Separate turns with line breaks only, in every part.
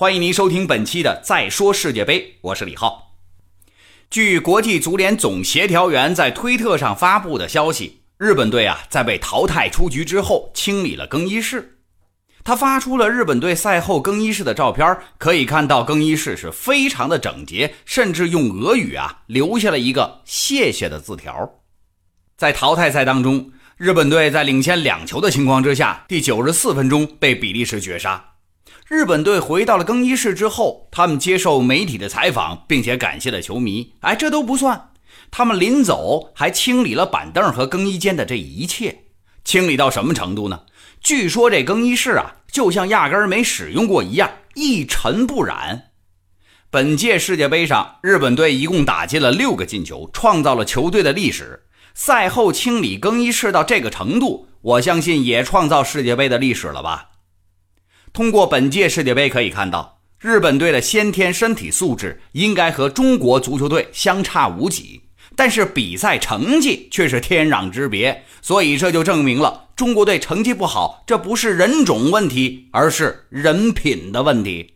欢迎您收听本期的《再说世界杯》，我是李浩。据国际足联总协调员在推特上发布的消息，日本队啊在被淘汰出局之后清理了更衣室。他发出了日本队赛后更衣室的照片，可以看到更衣室是非常的整洁，甚至用俄语啊留下了一个谢谢的字条。在淘汰赛当中，日本队在领先两球的情况之下，第九十四分钟被比利时绝杀。日本队回到了更衣室之后，他们接受媒体的采访，并且感谢了球迷。哎，这都不算，他们临走还清理了板凳和更衣间的这一切。清理到什么程度呢？据说这更衣室啊，就像压根儿没使用过一样，一尘不染。本届世界杯上，日本队一共打进了六个进球，创造了球队的历史。赛后清理更衣室到这个程度，我相信也创造世界杯的历史了吧。通过本届世界杯可以看到，日本队的先天身体素质应该和中国足球队相差无几，但是比赛成绩却是天壤之别。所以这就证明了中国队成绩不好，这不是人种问题，而是人品的问题。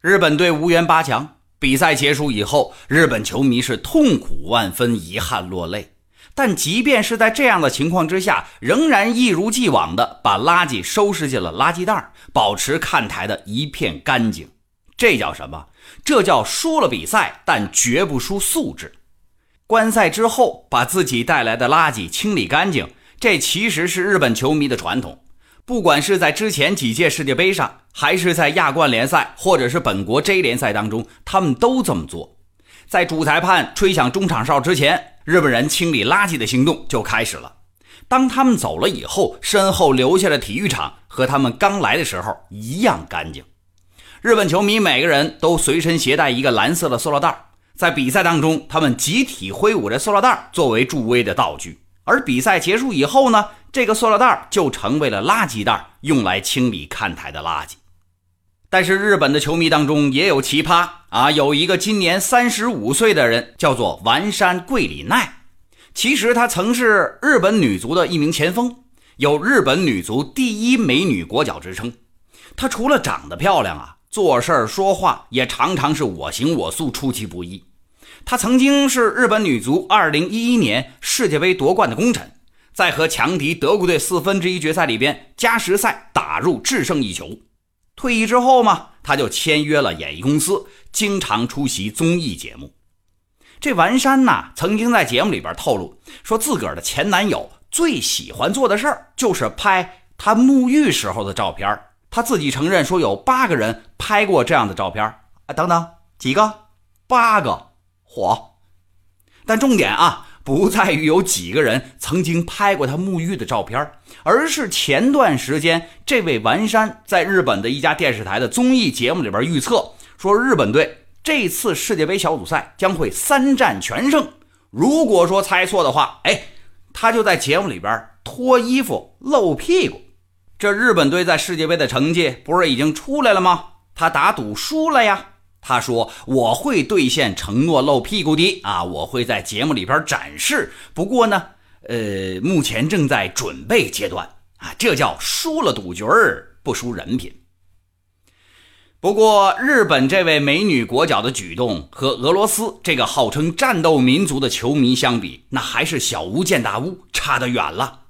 日本队无缘八强，比赛结束以后，日本球迷是痛苦万分，遗憾落泪。但即便是在这样的情况之下，仍然一如既往的把垃圾收拾进了垃圾袋，保持看台的一片干净。这叫什么？这叫输了比赛，但绝不输素质。观赛之后把自己带来的垃圾清理干净，这其实是日本球迷的传统。不管是在之前几届世界杯上，还是在亚冠联赛，或者是本国 J 联赛当中，他们都这么做。在主裁判吹响中场哨之前，日本人清理垃圾的行动就开始了。当他们走了以后，身后留下的体育场和他们刚来的时候一样干净。日本球迷每个人都随身携带一个蓝色的塑料袋，在比赛当中，他们集体挥舞着塑料袋作为助威的道具。而比赛结束以后呢，这个塑料袋就成为了垃圾袋，用来清理看台的垃圾。但是日本的球迷当中也有奇葩啊，有一个今年三十五岁的人，叫做丸山桂里奈。其实她曾是日本女足的一名前锋，有日本女足第一美女国脚之称。她除了长得漂亮啊，做事说话也常常是我行我素，出其不意。她曾经是日本女足二零一一年世界杯夺冠的功臣，在和强敌德国队四分之一决赛里边，加时赛打入制胜一球。退役之后嘛，他就签约了演艺公司，经常出席综艺节目。这完山呐，曾经在节目里边透露，说自个儿的前男友最喜欢做的事儿就是拍他沐浴时候的照片。他自己承认说有八个人拍过这样的照片。啊，等等，几个？八个？嚯！但重点啊。不在于有几个人曾经拍过他沐浴的照片，而是前段时间这位丸山在日本的一家电视台的综艺节目里边预测说，日本队这次世界杯小组赛将会三战全胜。如果说猜错的话，哎，他就在节目里边脱衣服露屁股。这日本队在世界杯的成绩不是已经出来了吗？他打赌输了呀。他说：“我会兑现承诺，露屁股的啊！我会在节目里边展示。不过呢，呃，目前正在准备阶段啊。这叫输了赌局儿，不输人品。不过，日本这位美女国脚的举动和俄罗斯这个号称战斗民族的球迷相比，那还是小巫见大巫，差得远了。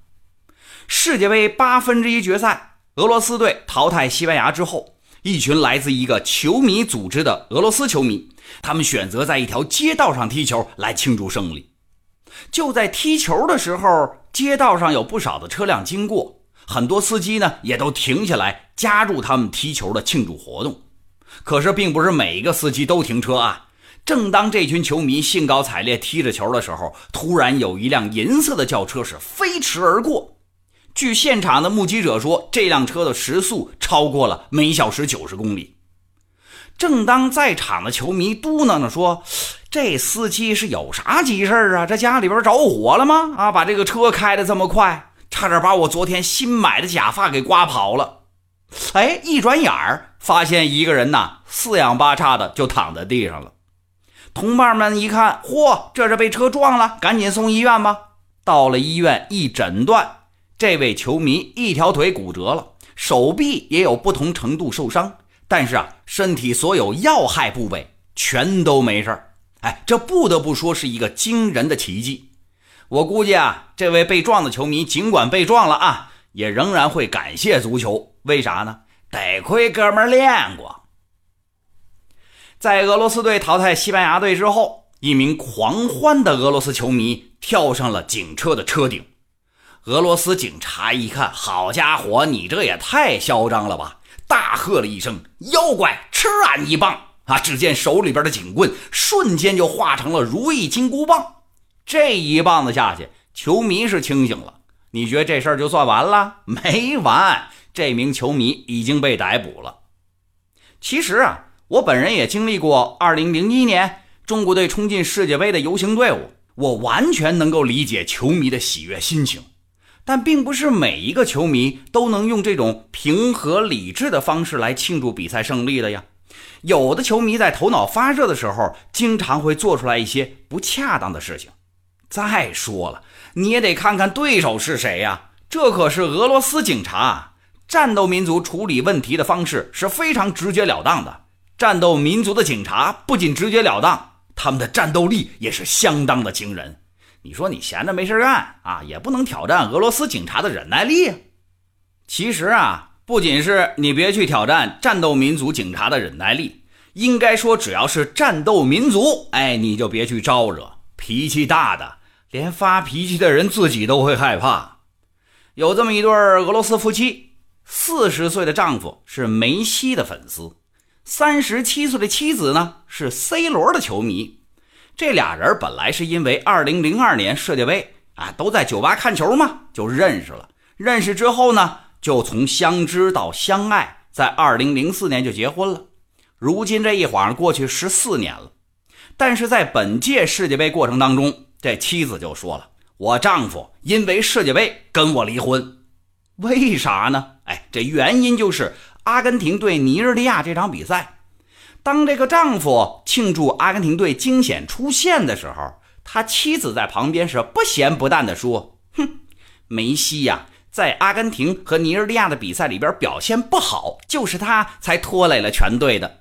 世界杯八分之一决赛，俄罗斯队淘汰西班牙之后。”一群来自一个球迷组织的俄罗斯球迷，他们选择在一条街道上踢球来庆祝胜利。就在踢球的时候，街道上有不少的车辆经过，很多司机呢也都停下来加入他们踢球的庆祝活动。可是，并不是每一个司机都停车啊。正当这群球迷兴高采烈踢着球的时候，突然有一辆银色的轿车是飞驰而过。据现场的目击者说，这辆车的时速超过了每小时九十公里。正当在场的球迷嘟囔着说：“这司机是有啥急事啊？这家里边着火了吗？啊，把这个车开的这么快，差点把我昨天新买的假发给刮跑了。”哎，一转眼儿发现一个人呐，四仰八叉的就躺在地上了。同伴们一看，嚯，这是被车撞了，赶紧送医院吧。到了医院一诊断。这位球迷一条腿骨折了，手臂也有不同程度受伤，但是啊，身体所有要害部位全都没事哎，这不得不说是一个惊人的奇迹。我估计啊，这位被撞的球迷尽管被撞了啊，也仍然会感谢足球。为啥呢？得亏哥们练过。在俄罗斯队淘汰西班牙队之后，一名狂欢的俄罗斯球迷跳上了警车的车顶。俄罗斯警察一看，好家伙，你这也太嚣张了吧！大喝了一声：“妖怪，吃俺一棒！”啊！只见手里边的警棍瞬间就化成了如意金箍棒。这一棒子下去，球迷是清醒了。你觉得这事儿就算完了？没完！这名球迷已经被逮捕了。其实啊，我本人也经历过2001年中国队冲进世界杯的游行队伍，我完全能够理解球迷的喜悦心情。但并不是每一个球迷都能用这种平和理智的方式来庆祝比赛胜利的呀。有的球迷在头脑发热的时候，经常会做出来一些不恰当的事情。再说了，你也得看看对手是谁呀？这可是俄罗斯警察，战斗民族处理问题的方式是非常直截了当的。战斗民族的警察不仅直截了当，他们的战斗力也是相当的惊人。你说你闲着没事干啊，也不能挑战俄罗斯警察的忍耐力。其实啊，不仅是你别去挑战战斗民族警察的忍耐力，应该说只要是战斗民族，哎，你就别去招惹。脾气大的，连发脾气的人自己都会害怕。有这么一对俄罗斯夫妻，四十岁的丈夫是梅西的粉丝，三十七岁的妻子呢是 C 罗的球迷。这俩人本来是因为2002年世界杯啊，都在酒吧看球嘛，就认识了。认识之后呢，就从相知到相爱，在2004年就结婚了。如今这一晃过去十四年了，但是在本届世界杯过程当中，这妻子就说了：“我丈夫因为世界杯跟我离婚，为啥呢？哎，这原因就是阿根廷对尼日利亚这场比赛。”当这个丈夫庆祝阿根廷队惊险出线的时候，他妻子在旁边是不咸不淡的说：“哼，梅西呀，在阿根廷和尼日利亚的比赛里边表现不好，就是他才拖累了全队的。”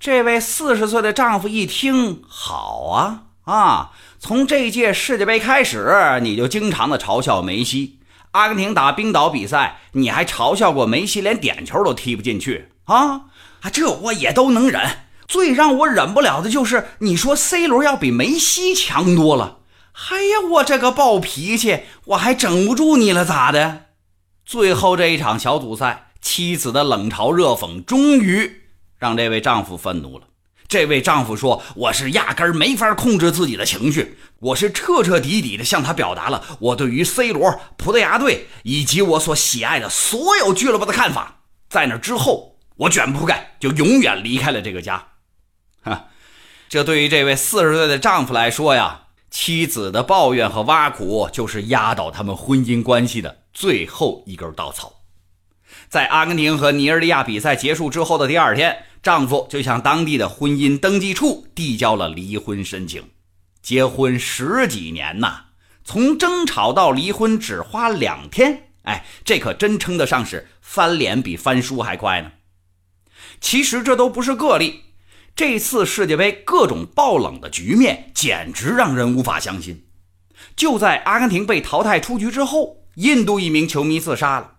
这位四十岁的丈夫一听，好啊啊！从这届世界杯开始，你就经常的嘲笑梅西。阿根廷打冰岛比赛，你还嘲笑过梅西，连点球都踢不进去啊！啊，这我也都能忍。最让我忍不了的就是你说 C 罗要比梅西强多了。哎呀，我这个暴脾气，我还整不住你了，咋的？最后这一场小组赛，妻子的冷嘲热讽终于让这位丈夫愤怒了。这位丈夫说：“我是压根儿没法控制自己的情绪，我是彻彻底底的向他表达了我对于 C 罗、葡萄牙队以及我所喜爱的所有俱乐部的看法。”在那之后。我卷铺盖就永远离开了这个家，哈，这对于这位四十岁的丈夫来说呀，妻子的抱怨和挖苦就是压倒他们婚姻关系的最后一根稻草。在阿根廷和尼日利亚比赛结束之后的第二天，丈夫就向当地的婚姻登记处递交了离婚申请。结婚十几年呐，从争吵到离婚只花两天，哎，这可真称得上是翻脸比翻书还快呢。其实这都不是个例，这次世界杯各种爆冷的局面简直让人无法相信。就在阿根廷被淘汰出局之后，印度一名球迷自杀了。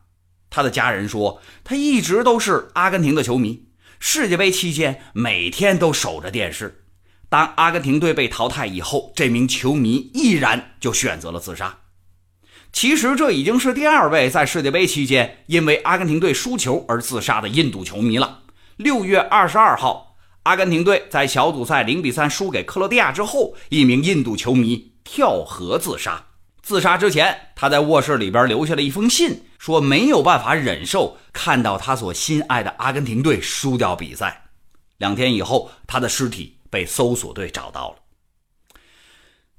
他的家人说，他一直都是阿根廷的球迷，世界杯期间每天都守着电视。当阿根廷队被淘汰以后，这名球迷毅然就选择了自杀。其实这已经是第二位在世界杯期间因为阿根廷队输球而自杀的印度球迷了。六月二十二号，阿根廷队在小组赛零比三输给克罗地亚之后，一名印度球迷跳河自杀。自杀之前，他在卧室里边留下了一封信，说没有办法忍受看到他所心爱的阿根廷队输掉比赛。两天以后，他的尸体被搜索队找到了。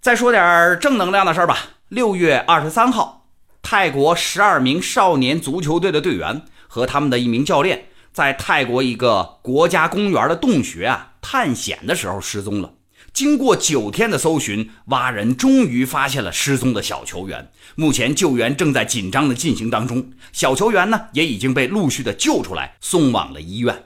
再说点正能量的事儿吧。六月二十三号，泰国十二名少年足球队的队员和他们的一名教练。在泰国一个国家公园的洞穴啊探险的时候失踪了。经过九天的搜寻蛙人终于发现了失踪的小球员目前救援正在紧张的进行当中小球员呢也已经被陆续的救出来送往了医院。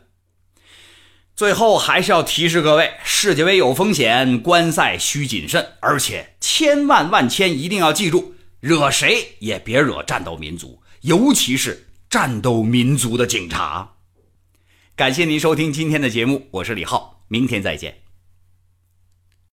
最后还是要提示各位世界杯有风险观赛需谨慎而且千万万千一定要记住惹谁也别惹战斗民族尤其是战斗民族的警察。感谢您收听今天的节目我是李浩明天再见。